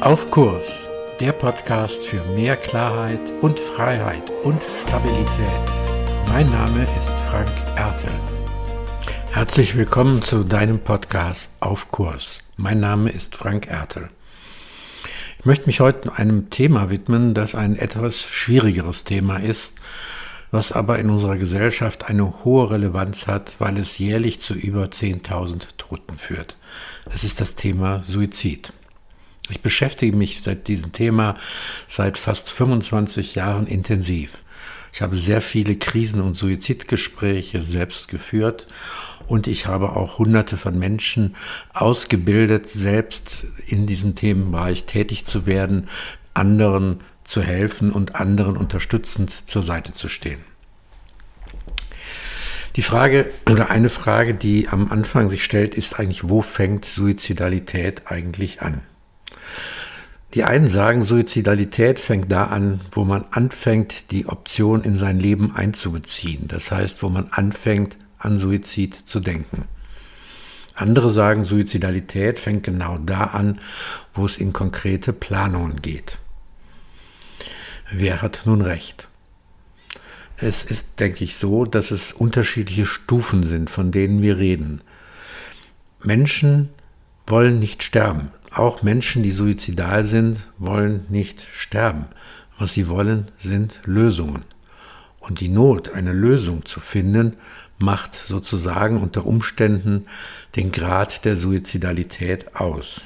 Auf Kurs, der Podcast für mehr Klarheit und Freiheit und Stabilität. Mein Name ist Frank Ertel. Herzlich willkommen zu deinem Podcast Auf Kurs. Mein Name ist Frank Ertel. Ich möchte mich heute einem Thema widmen, das ein etwas schwierigeres Thema ist, was aber in unserer Gesellschaft eine hohe Relevanz hat, weil es jährlich zu über 10.000 Toten führt. Es ist das Thema Suizid. Ich beschäftige mich seit diesem Thema seit fast 25 Jahren intensiv. Ich habe sehr viele Krisen- und Suizidgespräche selbst geführt und ich habe auch hunderte von Menschen ausgebildet, selbst in diesem Themenbereich tätig zu werden, anderen zu helfen und anderen unterstützend zur Seite zu stehen. Die Frage oder eine Frage, die am Anfang sich stellt, ist eigentlich, wo fängt Suizidalität eigentlich an? Die einen sagen, Suizidalität fängt da an, wo man anfängt, die Option in sein Leben einzubeziehen. Das heißt, wo man anfängt, an Suizid zu denken. Andere sagen, Suizidalität fängt genau da an, wo es in konkrete Planungen geht. Wer hat nun recht? Es ist, denke ich, so, dass es unterschiedliche Stufen sind, von denen wir reden. Menschen wollen nicht sterben. Auch Menschen, die suizidal sind, wollen nicht sterben. Was sie wollen, sind Lösungen. Und die Not, eine Lösung zu finden, macht sozusagen unter Umständen den Grad der Suizidalität aus.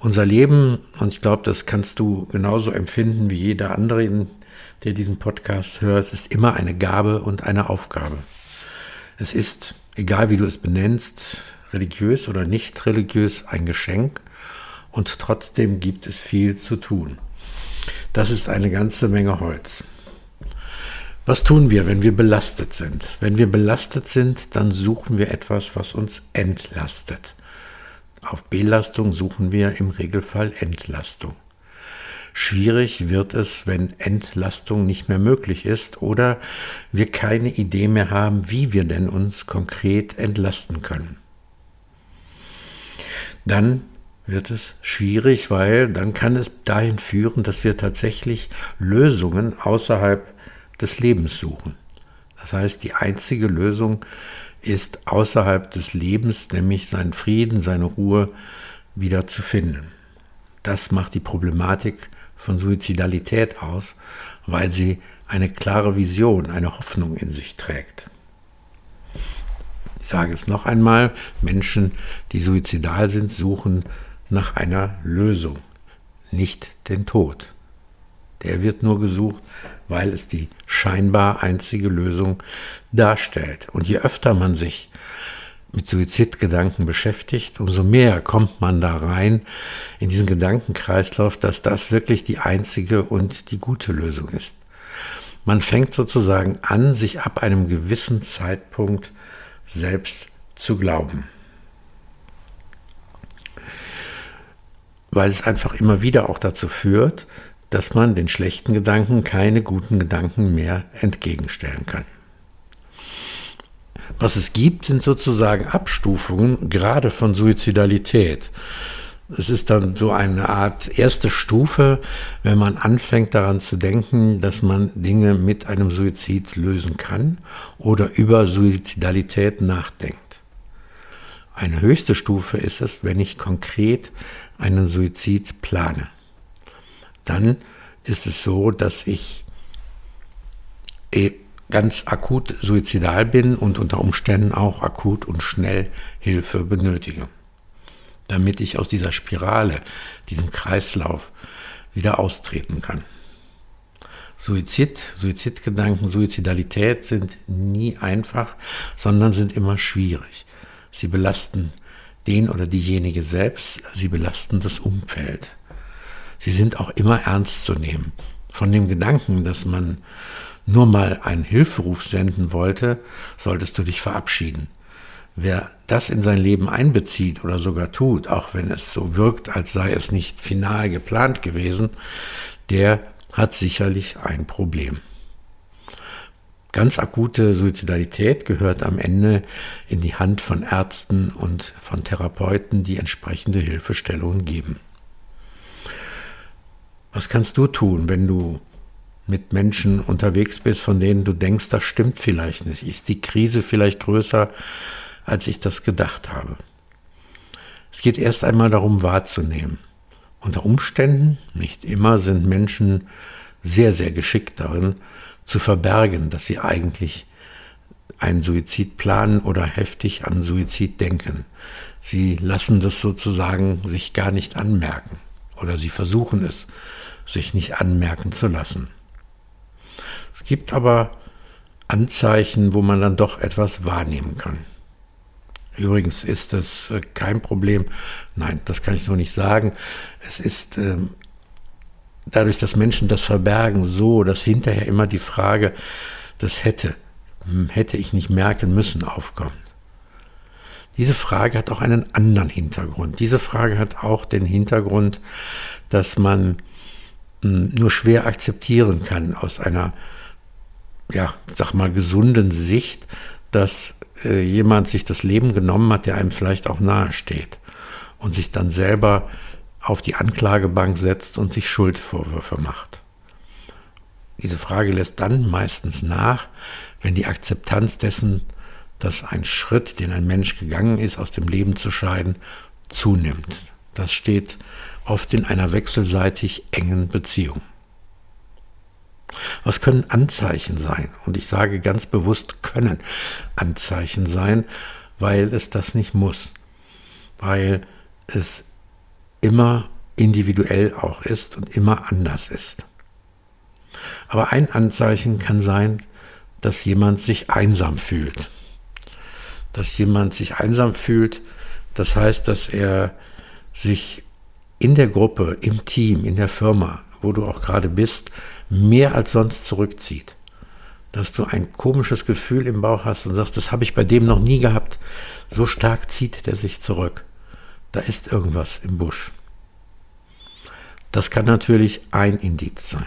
Unser Leben, und ich glaube, das kannst du genauso empfinden wie jeder andere, der diesen Podcast hört, ist immer eine Gabe und eine Aufgabe. Es ist, egal wie du es benennst, religiös oder nicht religiös, ein Geschenk und trotzdem gibt es viel zu tun. Das ist eine ganze Menge Holz. Was tun wir, wenn wir belastet sind? Wenn wir belastet sind, dann suchen wir etwas, was uns entlastet. Auf Belastung suchen wir im Regelfall Entlastung. Schwierig wird es, wenn Entlastung nicht mehr möglich ist oder wir keine Idee mehr haben, wie wir denn uns konkret entlasten können dann wird es schwierig, weil dann kann es dahin führen, dass wir tatsächlich Lösungen außerhalb des Lebens suchen. Das heißt, die einzige Lösung ist außerhalb des Lebens, nämlich seinen Frieden, seine Ruhe wieder zu finden. Das macht die Problematik von Suizidalität aus, weil sie eine klare Vision, eine Hoffnung in sich trägt. Ich sage es noch einmal, Menschen, die suizidal sind, suchen nach einer Lösung, nicht den Tod. Der wird nur gesucht, weil es die scheinbar einzige Lösung darstellt. Und je öfter man sich mit Suizidgedanken beschäftigt, umso mehr kommt man da rein in diesen Gedankenkreislauf, dass das wirklich die einzige und die gute Lösung ist. Man fängt sozusagen an, sich ab einem gewissen Zeitpunkt selbst zu glauben. Weil es einfach immer wieder auch dazu führt, dass man den schlechten Gedanken keine guten Gedanken mehr entgegenstellen kann. Was es gibt, sind sozusagen Abstufungen, gerade von Suizidalität. Es ist dann so eine Art erste Stufe, wenn man anfängt daran zu denken, dass man Dinge mit einem Suizid lösen kann oder über Suizidalität nachdenkt. Eine höchste Stufe ist es, wenn ich konkret einen Suizid plane. Dann ist es so, dass ich eh ganz akut suizidal bin und unter Umständen auch akut und schnell Hilfe benötige damit ich aus dieser Spirale, diesem Kreislauf wieder austreten kann. Suizid, Suizidgedanken, Suizidalität sind nie einfach, sondern sind immer schwierig. Sie belasten den oder diejenige selbst, sie belasten das Umfeld. Sie sind auch immer ernst zu nehmen. Von dem Gedanken, dass man nur mal einen Hilferuf senden wollte, solltest du dich verabschieden. Wer das in sein Leben einbezieht oder sogar tut, auch wenn es so wirkt, als sei es nicht final geplant gewesen, der hat sicherlich ein Problem. Ganz akute Suizidalität gehört am Ende in die Hand von Ärzten und von Therapeuten, die entsprechende Hilfestellungen geben. Was kannst du tun, wenn du mit Menschen unterwegs bist, von denen du denkst, das stimmt vielleicht nicht? Ist die Krise vielleicht größer, als ich das gedacht habe? Es geht erst einmal darum wahrzunehmen. Unter Umständen, nicht immer, sind Menschen sehr, sehr geschickt darin, zu verbergen, dass sie eigentlich einen Suizid planen oder heftig an Suizid denken. Sie lassen das sozusagen sich gar nicht anmerken oder sie versuchen es, sich nicht anmerken zu lassen. Es gibt aber Anzeichen, wo man dann doch etwas wahrnehmen kann. Übrigens ist das äh, kein Problem. Nein, das kann ich so nicht sagen. Es ist ähm, dadurch, dass Menschen das verbergen, so, dass hinterher immer die Frage, das hätte, hm, hätte ich nicht merken müssen, aufkommt. Diese Frage hat auch einen anderen Hintergrund. Diese Frage hat auch den Hintergrund, dass man hm, nur schwer akzeptieren kann aus einer, ja, sag mal, gesunden Sicht, dass äh, jemand sich das Leben genommen hat, der einem vielleicht auch nahe steht und sich dann selber auf die Anklagebank setzt und sich Schuldvorwürfe macht. Diese Frage lässt dann meistens nach, wenn die Akzeptanz dessen, dass ein Schritt, den ein Mensch gegangen ist, aus dem Leben zu scheiden, zunimmt. Das steht oft in einer wechselseitig engen Beziehung. Was können Anzeichen sein? Und ich sage ganz bewusst können Anzeichen sein, weil es das nicht muss. Weil es immer individuell auch ist und immer anders ist. Aber ein Anzeichen kann sein, dass jemand sich einsam fühlt. Dass jemand sich einsam fühlt, das heißt, dass er sich in der Gruppe, im Team, in der Firma, wo du auch gerade bist, mehr als sonst zurückzieht. Dass du ein komisches Gefühl im Bauch hast und sagst, das habe ich bei dem noch nie gehabt. So stark zieht der sich zurück da ist irgendwas im Busch. Das kann natürlich ein Indiz sein.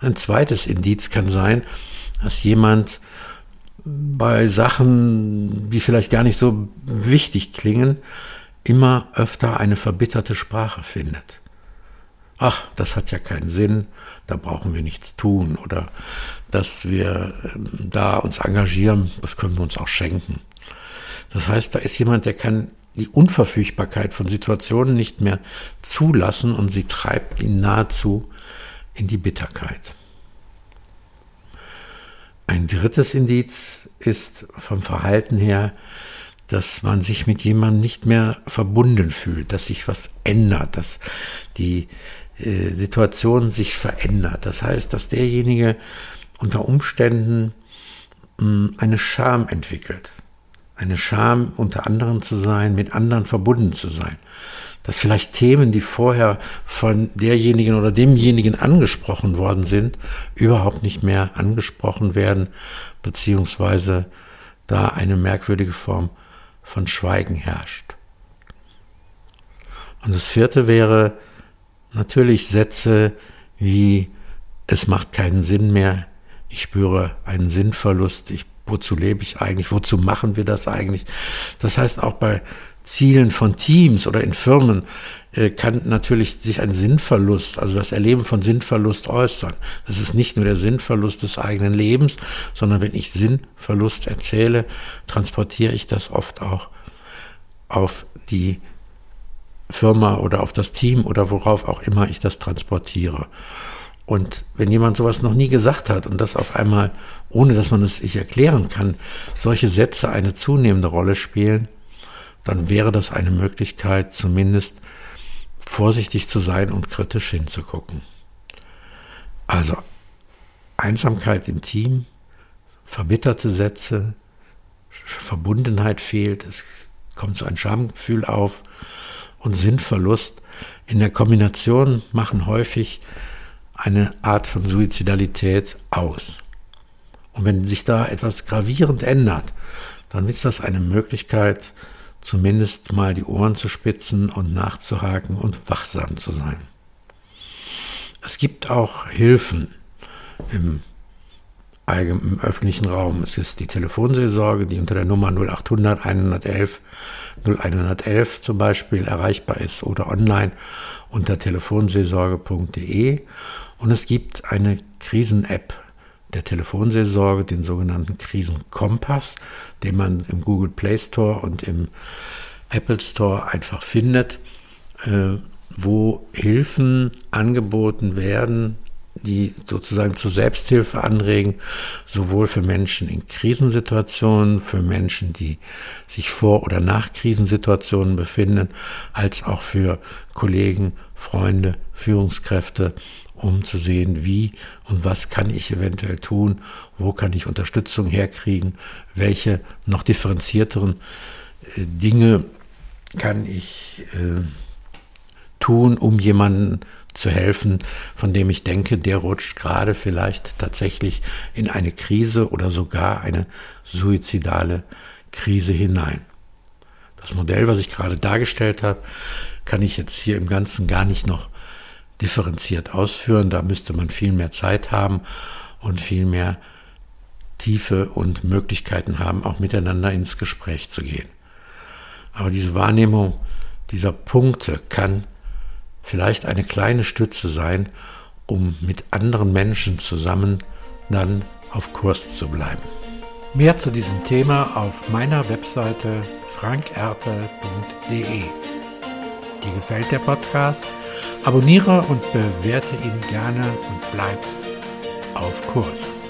Ein zweites Indiz kann sein, dass jemand bei Sachen, die vielleicht gar nicht so wichtig klingen, immer öfter eine verbitterte Sprache findet. Ach, das hat ja keinen Sinn, da brauchen wir nichts tun oder dass wir ähm, da uns engagieren, das können wir uns auch schenken. Das heißt, da ist jemand, der kann die Unverfügbarkeit von Situationen nicht mehr zulassen und sie treibt ihn nahezu in die Bitterkeit. Ein drittes Indiz ist vom Verhalten her, dass man sich mit jemandem nicht mehr verbunden fühlt, dass sich was ändert, dass die äh, Situation sich verändert. Das heißt, dass derjenige unter Umständen mh, hm, eine Scham entwickelt eine Scham, unter anderen zu sein, mit anderen verbunden zu sein. Dass vielleicht Themen, die vorher von derjenigen oder demjenigen angesprochen worden sind, überhaupt nicht mehr angesprochen werden, beziehungsweise da eine merkwürdige Form von Schweigen herrscht. Und das vierte wäre natürlich Sätze wie es macht keinen Sinn mehr, ich spüre einen Sinnverlust, ich wozu lebe ich eigentlich, wozu machen wir das eigentlich. Das heißt, auch bei Zielen von Teams oder in Firmen kann natürlich sich ein Sinnverlust, also das Erleben von Sinnverlust äußern. Das ist nicht nur der Sinnverlust des eigenen Lebens, sondern wenn ich Sinnverlust erzähle, transportiere ich das oft auch auf die Firma oder auf das Team oder worauf auch immer ich das transportiere. Und wenn jemand sowas noch nie gesagt hat und das auf einmal, ohne dass man es sich erklären kann, solche Sätze eine zunehmende Rolle spielen, dann wäre das eine Möglichkeit, zumindest vorsichtig zu sein und kritisch hinzugucken. Also Einsamkeit im Team, verbitterte Sätze, Verbundenheit fehlt, es kommt so ein Schamgefühl auf und Sinnverlust in der Kombination machen häufig eine Art von Suizidalität aus. Und wenn sich da etwas gravierend ändert, dann ist das eine Möglichkeit, zumindest mal die Ohren zu spitzen und nachzuhaken und wachsam zu sein. Es gibt auch Hilfen im im öffentlichen Raum. Es ist die Telefonseelsorge, die unter der Nummer 0800 111 0111 zum Beispiel erreichbar ist oder online unter telefonseelsorge.de. Und es gibt eine Krisen-App der Telefonseelsorge, den sogenannten Krisenkompass, den man im Google Play Store und im Apple Store einfach findet, äh, wo Hilfen angeboten werden, die sozusagen zur Selbsthilfe anregen, sowohl für Menschen in Krisensituationen, für Menschen, die sich vor oder nach Krisensituationen befinden, als auch für Kollegen, Freunde, Führungskräfte, um zu sehen, wie und was kann ich eventuell tun, wo kann ich Unterstützung herkriegen, welche noch differenzierteren äh, Dinge kann ich äh, tun, um jemanden zu helfen, von dem ich denke, der rutscht gerade vielleicht tatsächlich in eine Krise oder sogar eine suizidale Krise hinein. Das Modell, was ich gerade dargestellt habe, kann ich jetzt hier im Ganzen gar nicht noch differenziert ausführen. Da müsste man viel mehr Zeit haben und viel mehr Tiefe und Möglichkeiten haben, auch miteinander ins Gespräch zu gehen. Aber diese Wahrnehmung dieser Punkte kann vielleicht eine kleine Stütze sein, um mit anderen Menschen zusammen dann auf Kurs zu bleiben. Mehr zu diesem Thema auf meiner Webseite frankerte.de. Dir gefällt der Podcast? Abonniere und bewerte ihn gerne und bleib auf Kurs.